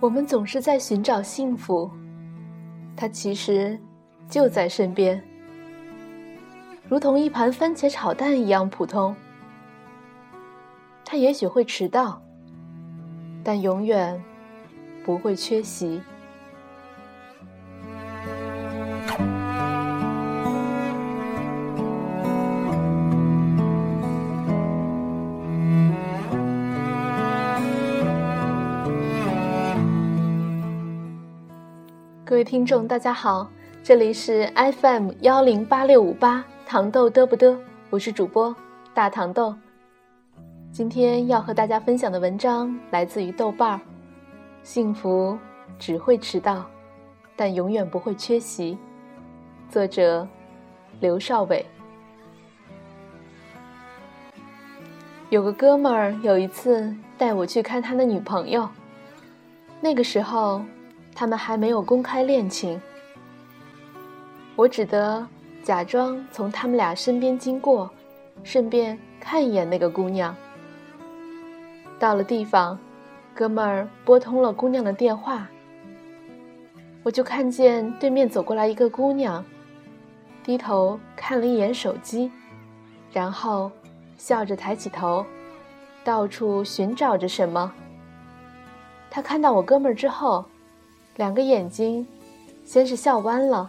我们总是在寻找幸福，它其实就在身边，如同一盘番茄炒蛋一样普通。它也许会迟到，但永远不会缺席。各位听众，大家好，这里是 FM 幺零八六五八糖豆嘚不嘚，我是主播大糖豆。今天要和大家分享的文章来自于豆瓣儿，《幸福只会迟到，但永远不会缺席》，作者刘少伟。有个哥们儿有一次带我去看他的女朋友，那个时候。他们还没有公开恋情，我只得假装从他们俩身边经过，顺便看一眼那个姑娘。到了地方，哥们儿拨通了姑娘的电话，我就看见对面走过来一个姑娘，低头看了一眼手机，然后笑着抬起头，到处寻找着什么。他看到我哥们儿之后。两个眼睛，先是笑弯了，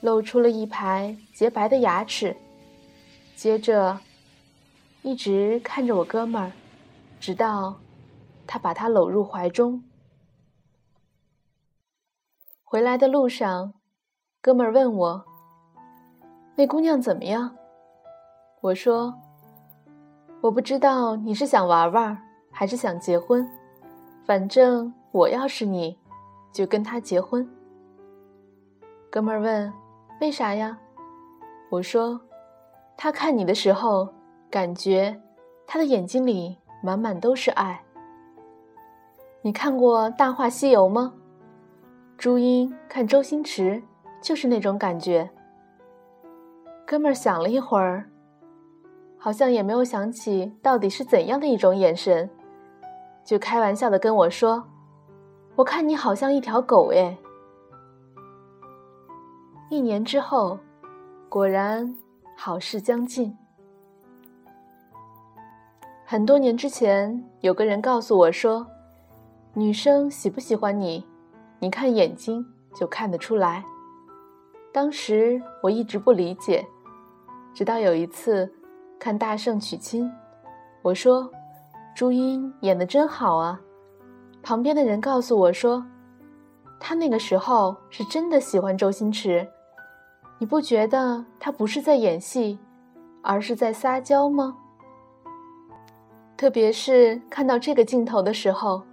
露出了一排洁白的牙齿，接着一直看着我哥们儿，直到他把他搂入怀中。回来的路上，哥们儿问我：“那姑娘怎么样？”我说：“我不知道你是想玩玩，还是想结婚，反正我要是你。”就跟他结婚。哥们儿问：“为啥呀？”我说：“他看你的时候，感觉他的眼睛里满满都是爱。你看过《大话西游》吗？朱茵看周星驰就是那种感觉。”哥们儿想了一会儿，好像也没有想起到底是怎样的一种眼神，就开玩笑的跟我说。我看你好像一条狗哎！一年之后，果然好事将近。很多年之前，有个人告诉我说，女生喜不喜欢你，你看眼睛就看得出来。当时我一直不理解，直到有一次看《大圣娶亲》，我说：“朱茵演的真好啊。”旁边的人告诉我说：“他那个时候是真的喜欢周星驰，你不觉得他不是在演戏，而是在撒娇吗？”特别是看到这个镜头的时候，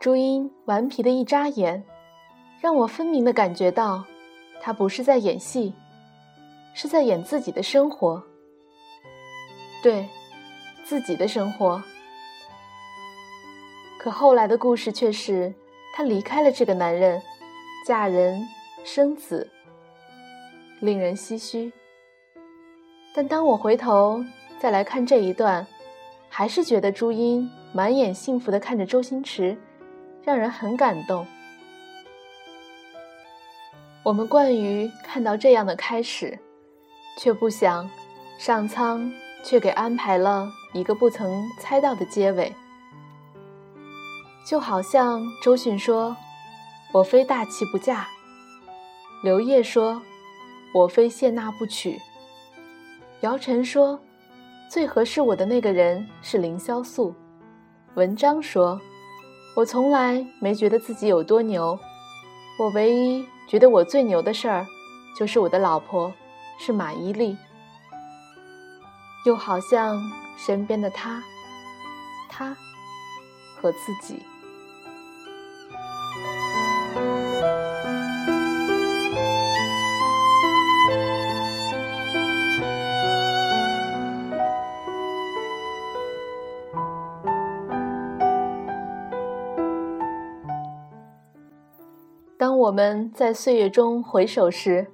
朱茵顽皮的一眨眼，让我分明的感觉到，他不是在演戏，是在演自己的生活。对，自己的生活。可后来的故事却是，她离开了这个男人，嫁人生子，令人唏嘘。但当我回头再来看这一段，还是觉得朱茵满眼幸福的看着周星驰，让人很感动。我们惯于看到这样的开始，却不想上苍却给安排了一个不曾猜到的结尾。就好像周迅说：“我非大器不嫁。”刘烨说：“我非谢娜不娶。”姚晨说：“最合适我的那个人是凌潇肃。”文章说：“我从来没觉得自己有多牛，我唯一觉得我最牛的事儿，就是我的老婆是马伊琍。”又好像身边的他，他和自己。我们在岁月中回首时，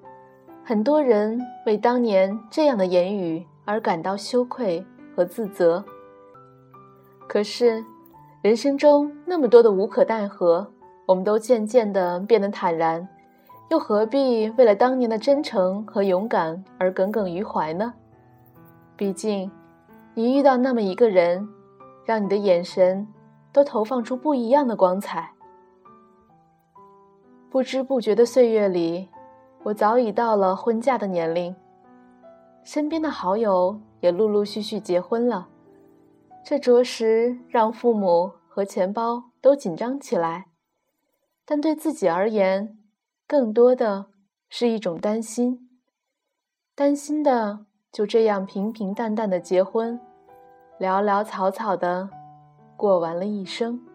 很多人为当年这样的言语而感到羞愧和自责。可是，人生中那么多的无可奈何，我们都渐渐的变得坦然，又何必为了当年的真诚和勇敢而耿耿于怀呢？毕竟，你遇到那么一个人，让你的眼神都投放出不一样的光彩。不知不觉的岁月里，我早已到了婚嫁的年龄，身边的好友也陆陆续续结婚了，这着实让父母和钱包都紧张起来。但对自己而言，更多的是一种担心，担心的就这样平平淡淡的结婚，潦潦草草的过完了一生。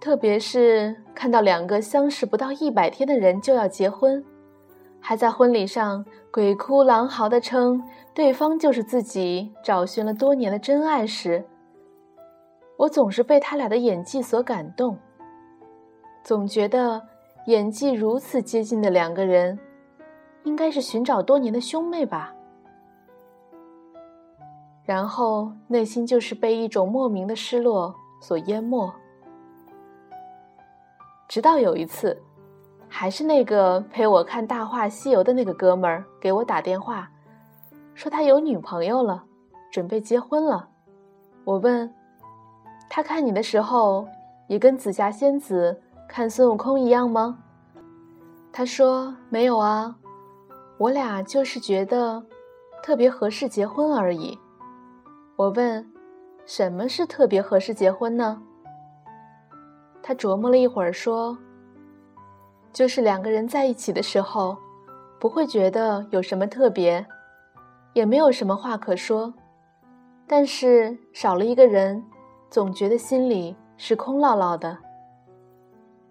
特别是看到两个相识不到一百天的人就要结婚，还在婚礼上鬼哭狼嚎的称对方就是自己找寻了多年的真爱时，我总是被他俩的演技所感动。总觉得演技如此接近的两个人，应该是寻找多年的兄妹吧。然后内心就是被一种莫名的失落所淹没。直到有一次，还是那个陪我看《大话西游》的那个哥们儿给我打电话，说他有女朋友了，准备结婚了。我问他看你的时候，也跟紫霞仙子。看孙悟空一样吗？他说没有啊，我俩就是觉得特别合适结婚而已。我问，什么是特别合适结婚呢？他琢磨了一会儿说，就是两个人在一起的时候，不会觉得有什么特别，也没有什么话可说，但是少了一个人，总觉得心里是空落落的。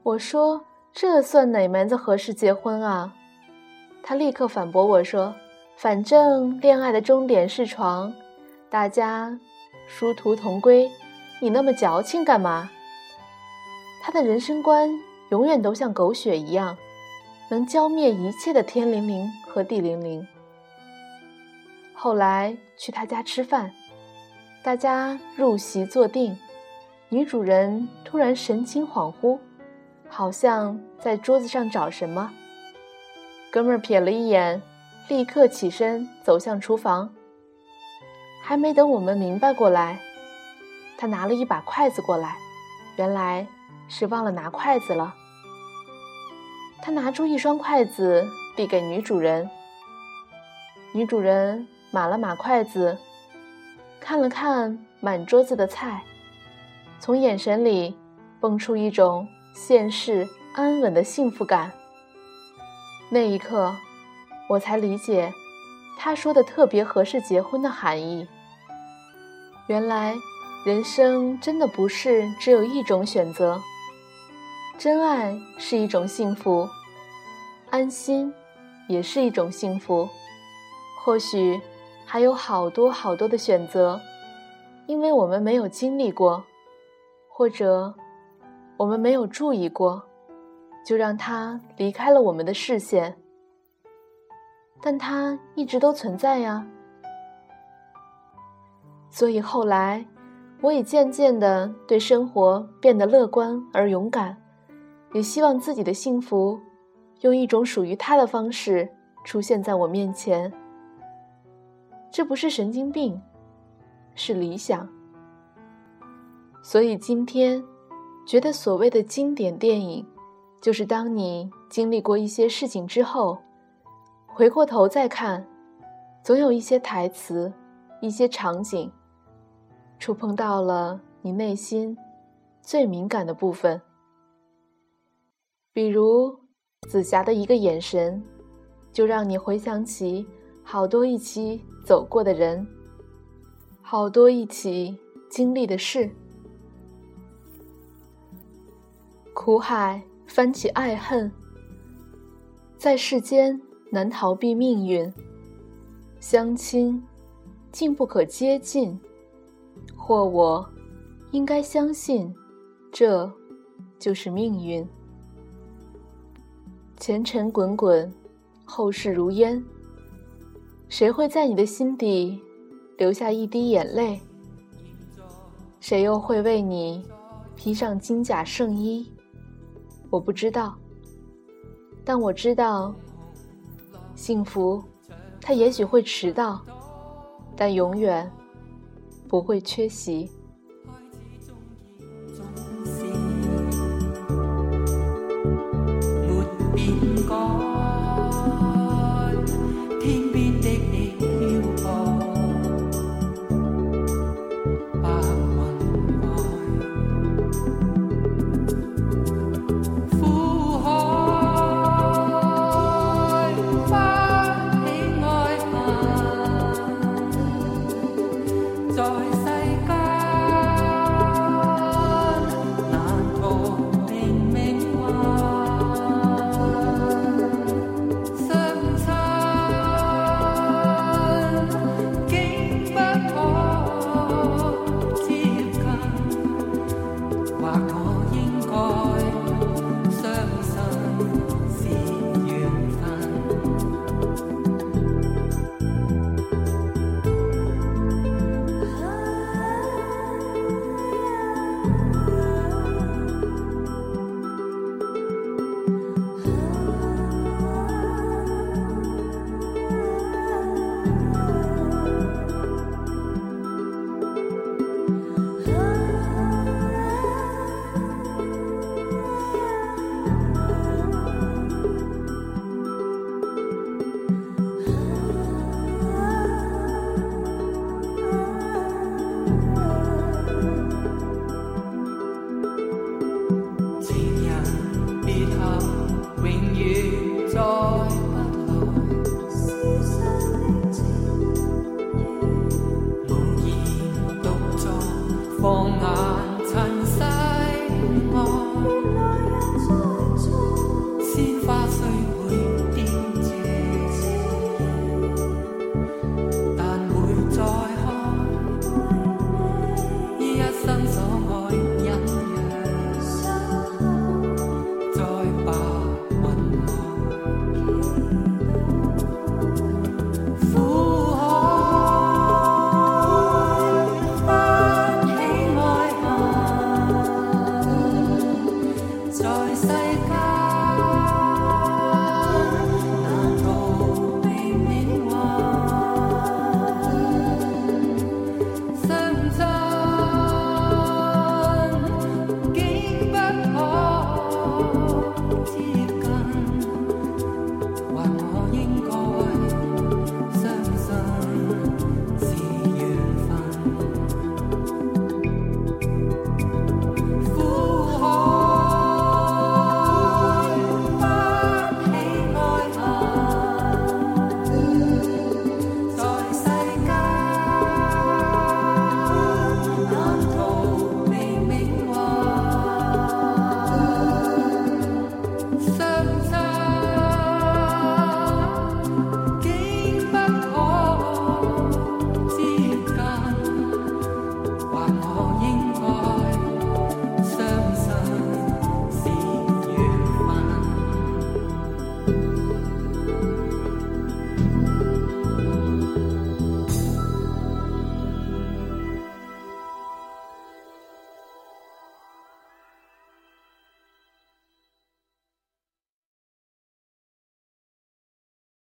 我说：“这算哪门子合适结婚啊？”他立刻反驳我说：“反正恋爱的终点是床，大家殊途同归，你那么矫情干嘛？”他的人生观永远都像狗血一样，能浇灭一切的天灵灵和地灵灵。后来去他家吃饭，大家入席坐定，女主人突然神情恍惚。好像在桌子上找什么，哥们儿瞥了一眼，立刻起身走向厨房。还没等我们明白过来，他拿了一把筷子过来，原来是忘了拿筷子了。他拿出一双筷子递给女主人，女主人码了码筷子，看了看满桌子的菜，从眼神里蹦出一种。现世安稳的幸福感。那一刻，我才理解他说的特别合适结婚的含义。原来，人生真的不是只有一种选择。真爱是一种幸福，安心也是一种幸福。或许还有好多好多的选择，因为我们没有经历过，或者。我们没有注意过，就让它离开了我们的视线，但它一直都存在呀。所以后来，我也渐渐的对生活变得乐观而勇敢，也希望自己的幸福用一种属于他的方式出现在我面前。这不是神经病，是理想。所以今天。觉得所谓的经典电影，就是当你经历过一些事情之后，回过头再看，总有一些台词、一些场景，触碰到了你内心最敏感的部分。比如紫霞的一个眼神，就让你回想起好多一起走过的人，好多一起经历的事。苦海翻起爱恨，在世间难逃避命运。相亲，竟不可接近，或我应该相信，这就是命运。前尘滚滚，后事如烟。谁会在你的心底留下一滴眼泪？谁又会为你？披上金甲圣衣，我不知道。但我知道，幸福，它也许会迟到，但永远不会缺席。